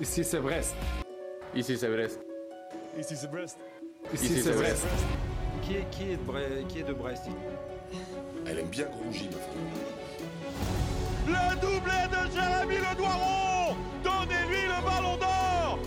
Ici c'est Brest. Ici c'est Brest. Ici c'est Brest. Ici c'est Brest. Qui est, qui est de Brest, qui est de Brest Elle aime bien Grongy, ma femme. Le doublé de Jérémy Le Doiron Donnez-lui le ballon d'or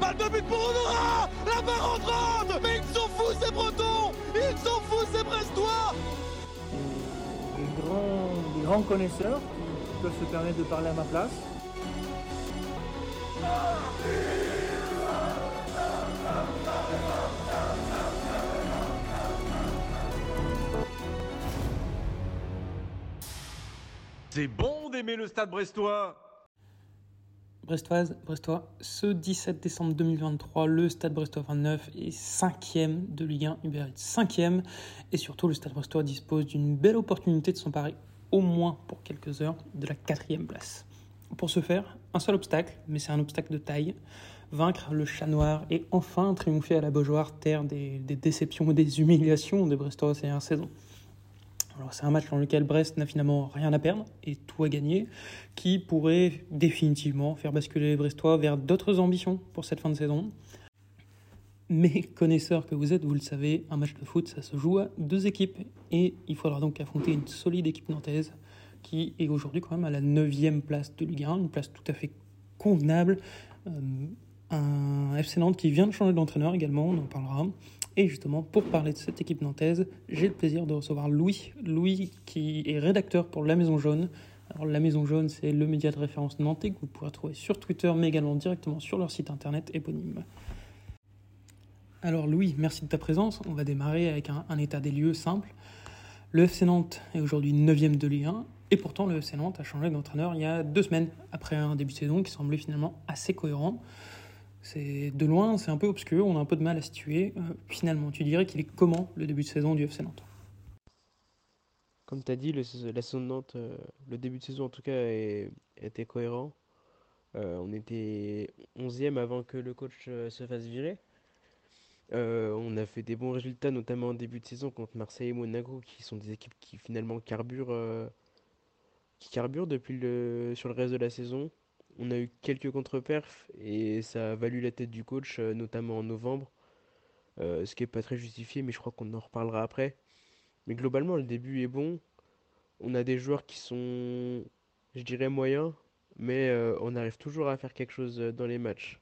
Balle de but pour Honora La barre entrante Mais ils sont fous ces Bretons Ils sont fous ces Brestois des grands, des grands connaisseurs qui peuvent se permettre de parler à ma place. C'est bon d'aimer le stade brestois. Brestoise, Brestois, ce 17 décembre 2023, le Stade Brestois 29 est cinquième de Ligue 1 Uber Eats, cinquième, et surtout le Stade Brestois dispose d'une belle opportunité de s'emparer, au moins pour quelques heures, de la quatrième place. Pour ce faire, un seul obstacle, mais c'est un obstacle de taille, vaincre le chat noir et enfin triompher à la Beaujoire, terre des, déceptions et des humiliations des Brestois ces dernières saisons. Alors c'est un match dans lequel Brest n'a finalement rien à perdre et tout à gagner, qui pourrait définitivement faire basculer les Brestois vers d'autres ambitions pour cette fin de saison. Mais connaisseurs que vous êtes, vous le savez, un match de foot, ça se joue à deux équipes. Et il faudra donc affronter une solide équipe nantaise qui est aujourd'hui quand même à la 9 place de Ligue 1, une place tout à fait convenable. Euh, un FC Nantes qui vient de changer d'entraîneur également, on en parlera. Et justement, pour parler de cette équipe nantaise, j'ai le plaisir de recevoir Louis. Louis qui est rédacteur pour La Maison Jaune. Alors La Maison Jaune, c'est le média de référence nantais que vous pourrez trouver sur Twitter, mais également directement sur leur site internet éponyme. Alors Louis, merci de ta présence. On va démarrer avec un, état des lieux simple. Le FC Nantes est aujourd'hui 9ème de Ligue 1, et pourtant le FC Nantes a changé d'entraîneur il y a deux semaines, après un début de saison qui semblait finalement assez cohérent. C'est de loin, c'est un peu obscur, on a un peu de mal à situer. Euh, finalement, tu dirais qu'il est comment le début de saison du FC Nantes? Comme tu as dit, le, la saison de Nantes, euh, le début de saison en tout cas, était cohérent. Euh, on était 11e avant que le coach se fasse virer. On a fait des bons résultats, notamment en début de saison contre Marseille et Monaco, qui sont des équipes qui finalement carburent, qui carburent depuis le, sur le reste de la saison. On a eu quelques contre-perfs et ça a valu la tête du coach, euh, notamment en novembre, euh, ce qui n'est pas très justifié, mais je crois qu'on en reparlera après. Mais globalement, le début est bon. On a des joueurs qui sont, je dirais, moyens, mais euh, on arrive toujours à faire quelque chose dans les matchs.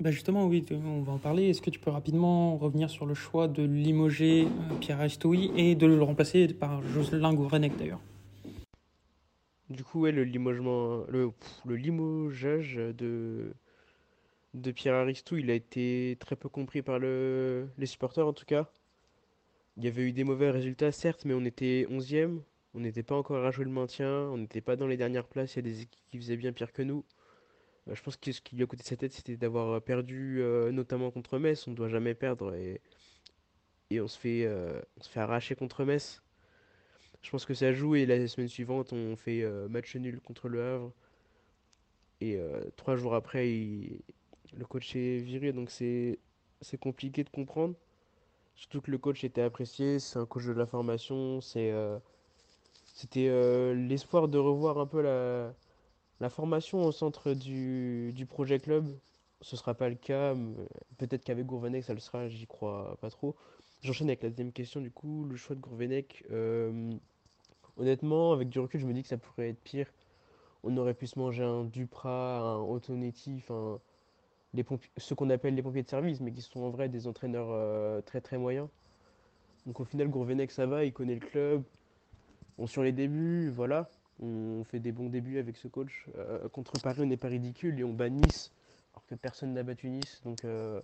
bah Justement, oui, on va en parler. Est-ce que tu peux rapidement revenir sur le choix de limoger Pierre Aristoui et de le remplacer par Jocelyn Gourvenec d'ailleurs? Du coup, ouais, le limogement, le, limogeage de, Pierre Aristou, il a été très peu compris par le, les supporters en tout cas. Il y avait eu des mauvais résultats, certes, mais on était 11e, on n'était pas encore à jouer le maintien, on n'était pas dans les dernières places, il y a des équipes qui faisaient bien pire que nous. Euh, je pense que ce qui lui a coûté sa tête, c'était d'avoir perdu euh, notamment contre Metz, on ne doit jamais perdre, et, on se fait, euh, on se fait arracher contre Metz. Je pense que ça joue et la semaine suivante, on fait euh, match nul contre le Havre. Et euh, trois jours après, le coach est viré, donc c'est compliqué de comprendre. Surtout que le coach était apprécié, c'est un coach de la formation, c'est euh, c'était l'espoir de revoir un peu la, la formation au centre du, du projet club. Ce sera pas le cas, peut-être qu'avec Gourvenec ça le sera, j'y crois pas trop. J'enchaîne avec la deuxième question, du coup, le choix de Gourvenec. Honnêtement, avec du recul, je me dis que ça pourrait être pire. On aurait pu se manger un Duprat, un Ottonetti, enfin, ceux qu'on appelle les pompiers de service, mais qui sont en vrai des entraîneurs euh, très très moyens. Donc au final, Gourvenec, ça va, il connaît le club. Bon, sur les débuts, voilà, on fait des bons débuts avec ce coach. Euh, contre Paris, on n'est pas ridicule et on bat Nice, alors que personne n'a battu Nice. Donc euh,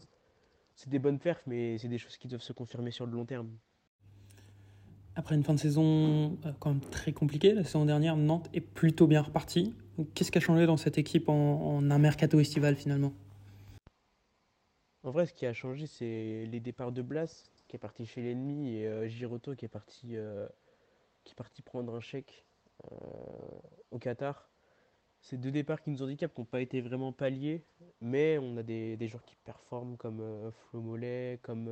c'est des bonnes perfs, mais c'est des choses qui doivent se confirmer sur le long terme. Après une fin de saison euh, quand même très compliquée, la saison dernière, Nantes est plutôt bien repartie. Qu'est-ce qui a changé dans cette équipe en, un mercato estival finalement? En vrai, ce qui a changé, c'est les départs de Blas, qui est parti chez l'ennemi, et euh, Giroto, qui est parti, euh, qui est parti prendre un chèque au Qatar. C'est deux départs qui nous handicapent, n'ont pas été vraiment palliés, mais on a des, des joueurs qui performent, comme Flo Mollet, comme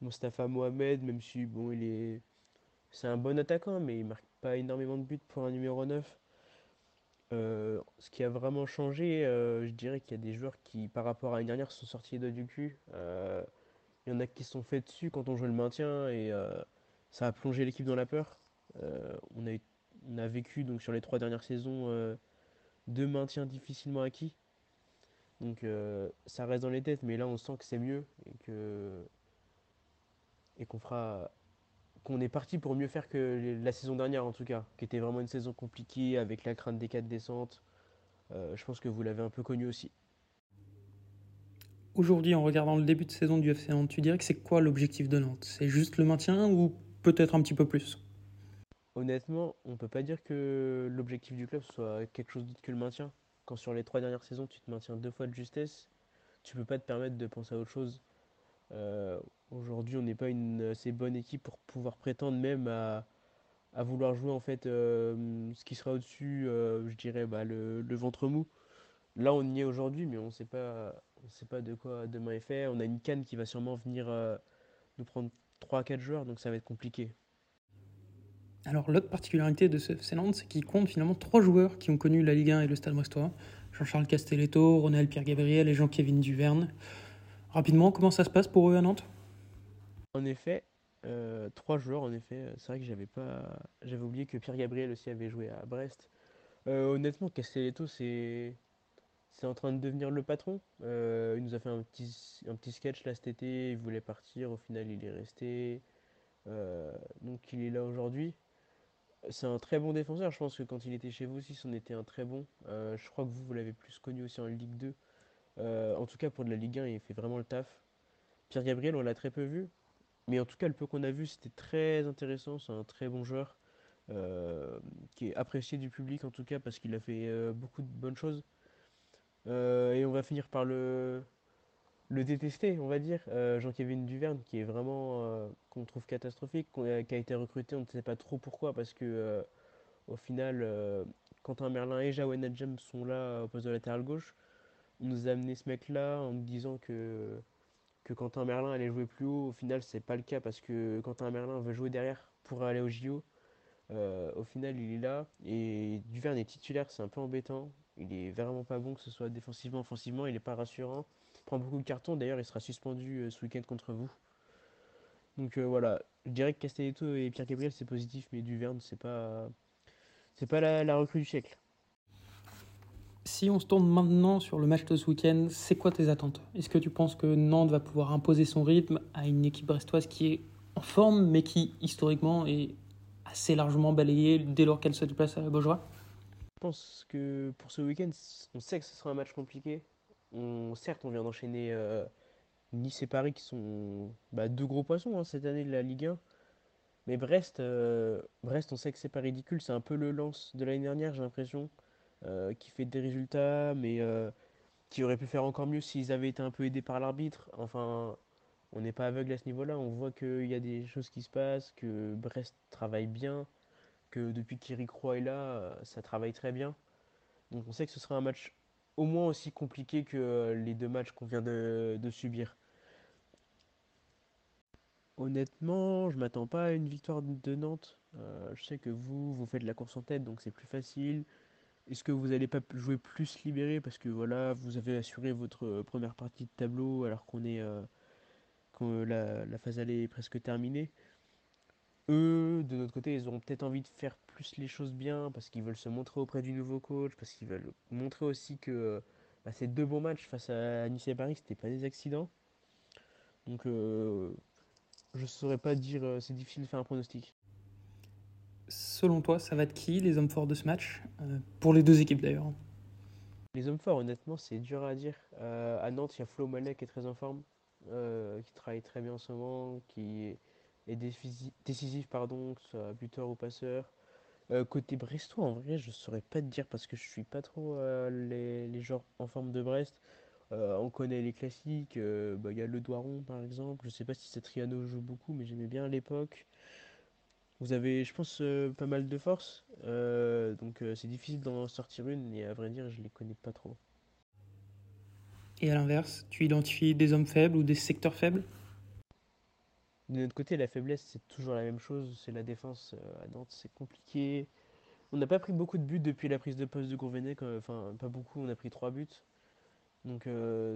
Mostafa Mohamed, même si bon, il est, c'est un bon attaquant, mais il marque pas énormément de buts pour un numéro 9. Euh, ce qui a vraiment changé, euh, je dirais qu'il y a des joueurs qui, par rapport à l'année dernière, sont sortis doigts du cul. Euh, il y en a qui se sont fait dessus quand on jouait le maintien et ça a plongé l'équipe dans la peur. On a on a vécu donc sur les trois dernières saisons deux maintiens difficilement acquis. Donc ça reste dans les têtes, mais là on sent que c'est mieux et que et qu'on fera qu'on est parti pour mieux faire que la saison dernière en tout cas, qui était vraiment une saison compliquée avec la crainte des quatre descentes. Euh, je pense que vous l'avez un peu connu aussi. Aujourd'hui, en regardant le début de saison du FC Nantes, tu dirais que c'est quoi l'objectif de Nantes? C'est juste le maintien ou peut-être un petit peu plus? Honnêtement, on peut pas dire que l'objectif du club soit quelque chose d'autre que le maintien. Quand sur les trois dernières saisons, tu te maintiens deux fois de justesse, tu peux pas te permettre de penser à autre chose. Euh, aujourd'hui, on n'est pas une assez bonne équipe pour pouvoir prétendre même à, à vouloir jouer en fait euh, ce qui sera au-dessus, euh, je dirais bah, le, ventre mou. Là, on y est aujourd'hui, mais on sait pas, on sait pas de quoi demain est fait. On a une canne qui va sûrement venir euh, nous prendre 3-4 joueurs, donc ça va être compliqué. Alors, l'autre particularité de ce FC Nantes, c'est qu'il compte finalement trois joueurs qui ont connu la Ligue 1 et le Stade Brestois Jean-Charles Castelletto, Ronald Pierre-Gabriel et Jean-Kévin Duverne. Rapidement, comment ça se passe pour eux à Nantes? En effet, euh, trois joueurs, en effet. C'est vrai que j'avais pas, j'avais oublié que Pierre Gabriel aussi avait joué à Brest. Euh, honnêtement, Castelletto, c'est, c'est en train de devenir le patron. Euh, il nous a fait un petit, un petit sketch là cet été. Il voulait partir, au final, il est resté. Euh, donc, il est là aujourd'hui. C'est un très bon défenseur. Je pense que quand il était chez vous aussi, c'en était un très bon. Euh, je crois que vous, vous l'avez plus connu aussi en Ligue 2. Euh, en tout cas, pour de la Ligue 1, il fait vraiment le taf. Pierre Gabriel, on l'a très peu vu. Mais en tout cas, le peu qu'on a vu, c'était très intéressant. C'est un très bon joueur euh, qui est apprécié du public en tout cas parce qu'il a fait euh, beaucoup de bonnes choses. Euh, et on va finir par le, le détester, on va dire. Jean-Kévin Duverne, qui est vraiment qu'on trouve catastrophique, qui a été recruté, on ne sait pas trop pourquoi parce que au final, Quentin Merlin et Jawen Adjem sont là au poste de latéral gauche. On nous a amené ce mec-là en nous disant que que Quentin Merlin allait jouer plus haut. Au final, c'est pas le cas parce que Quentin Merlin veut jouer derrière pour aller au JO. Euh, au final, il est là et Duverne est titulaire, c'est un peu embêtant. Il est vraiment pas bon, que ce soit défensivement, offensivement, il est pas rassurant. Il prend beaucoup de cartons, d'ailleurs, il sera suspendu euh, ce week-end contre vous. Donc euh, voilà, je dirais que Castelletto et Pierre Gabriel c'est positif, mais Duverne c'est pas c'est pas la, la recrue du siècle. Si on se tourne maintenant sur le match de ce week-end, c'est quoi tes attentes? Est-ce que tu penses que Nantes va pouvoir imposer son rythme à une équipe brestoise qui est en forme, mais qui historiquement est assez largement balayée dès lors qu'elle se déplace à la Beaujoire? Je pense que pour ce week-end, on sait que ce sera un match compliqué. On, certes, on vient d'enchaîner euh, Nice et Paris qui sont bah, deux gros poissons hein, cette année de la Ligue 1. Mais Brest, euh, Brest, on sait que c'est pas ridicule. C'est un peu le lance de l'année dernière, j'ai l'impression, euh, qui fait des résultats, mais euh, qui aurait pu faire encore mieux s'ils avaient été un peu aidés par l'arbitre. Enfin, on n'est pas aveugle à ce niveau-là. On voit qu'il y a des choses qui se passent, que Brest travaille bien, que depuis qu'Eric Roy est là, euh, ça travaille très bien. Donc on sait que ce sera un match au moins aussi compliqué que les deux matchs qu'on vient de, de subir. Honnêtement, je m'attends pas à une victoire de Nantes. Je sais que vous, vous faites la course en tête, donc c'est plus facile. Est-ce que vous n'allez pas jouer plus libéré parce que voilà, vous avez assuré votre euh, première partie de tableau alors qu'on est euh, quand la, la phase aller est presque terminée? Eux, de notre côté, ils auront peut-être envie de faire plus les choses bien parce qu'ils veulent se montrer auprès du nouveau coach, parce qu'ils veulent montrer aussi que euh, bah, ces deux bons matchs face à Nice et Paris, c'était pas des accidents. Donc, euh, je saurais pas dire, euh, c'est difficile de faire un pronostic. Selon toi, ça va être qui les hommes forts de ce match Euh, Pour les deux équipes d'ailleurs? Les hommes forts, honnêtement, c'est dur à dire. Euh, à Nantes, il y a Flo Mallet qui est très en forme, euh, qui travaille très bien en ce moment, qui est, décisif, pardon, que ce soit buteur ou passeur. Côté brestois, en vrai, je saurais pas te dire parce que je suis pas trop les, les en forme de Brest. On connaît les classiques, bah, il y a Le Doiron par exemple. Je sais pas si Satriano joue beaucoup, mais j'aimais bien à l'époque. Vous avez, je pense, euh, pas mal de force, euh, donc euh, c'est difficile d'en sortir une, et à vrai dire, je les connais pas trop. Et à l'inverse, tu identifies des hommes faibles ou des secteurs faibles? De notre côté, la faiblesse, c'est toujours la même chose, c'est la défense à Nantes, c'est compliqué. On n'a pas pris beaucoup de buts depuis la prise de poste de Gourvenet, enfin pas beaucoup, on a pris trois buts. Donc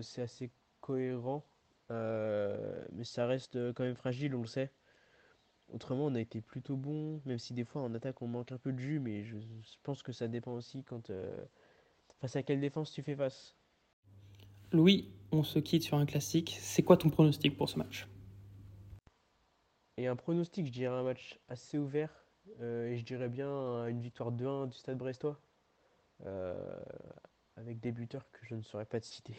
c'est assez cohérent. Mais ça reste quand même fragile, on le sait. Autrement, on a été plutôt bon, même si des fois en attaque on manque un peu de jus, mais je, pense que ça dépend aussi quand euh, face à quelle défense tu fais face. Louis, on se quitte sur un classique. C'est quoi ton pronostic pour ce match? Et un pronostic, je dirais un match assez ouvert, euh, et je dirais bien une victoire 2-1 du Stade Brestois, euh, avec des buteurs que je ne saurais pas te citer.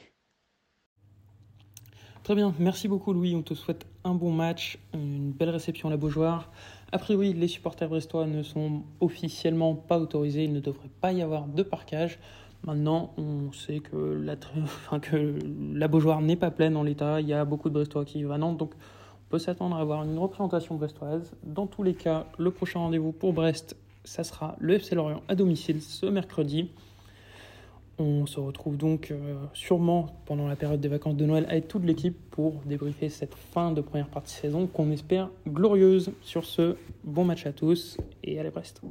Très bien, merci beaucoup Louis, on te souhaite un bon match, une belle réception à la Beaujoire. A priori, les supporters brestois ne sont officiellement pas autorisés, il ne devrait pas y avoir de parquage. Maintenant, on sait que la, enfin, Beaujoire n'est pas pleine en l'état, il y a beaucoup de Brestois qui vivent à Nantes, donc on peut s'attendre à avoir une représentation brestoise. Dans tous les cas, le prochain rendez-vous pour Brest, ça sera le FC Lorient à domicile ce mercredi. On se retrouve donc euh, sûrement pendant la période des vacances de Noël avec toute l'équipe pour débriefer cette fin de première partie de saison qu'on espère glorieuse. Sur ce, bon match à tous et allez Brest.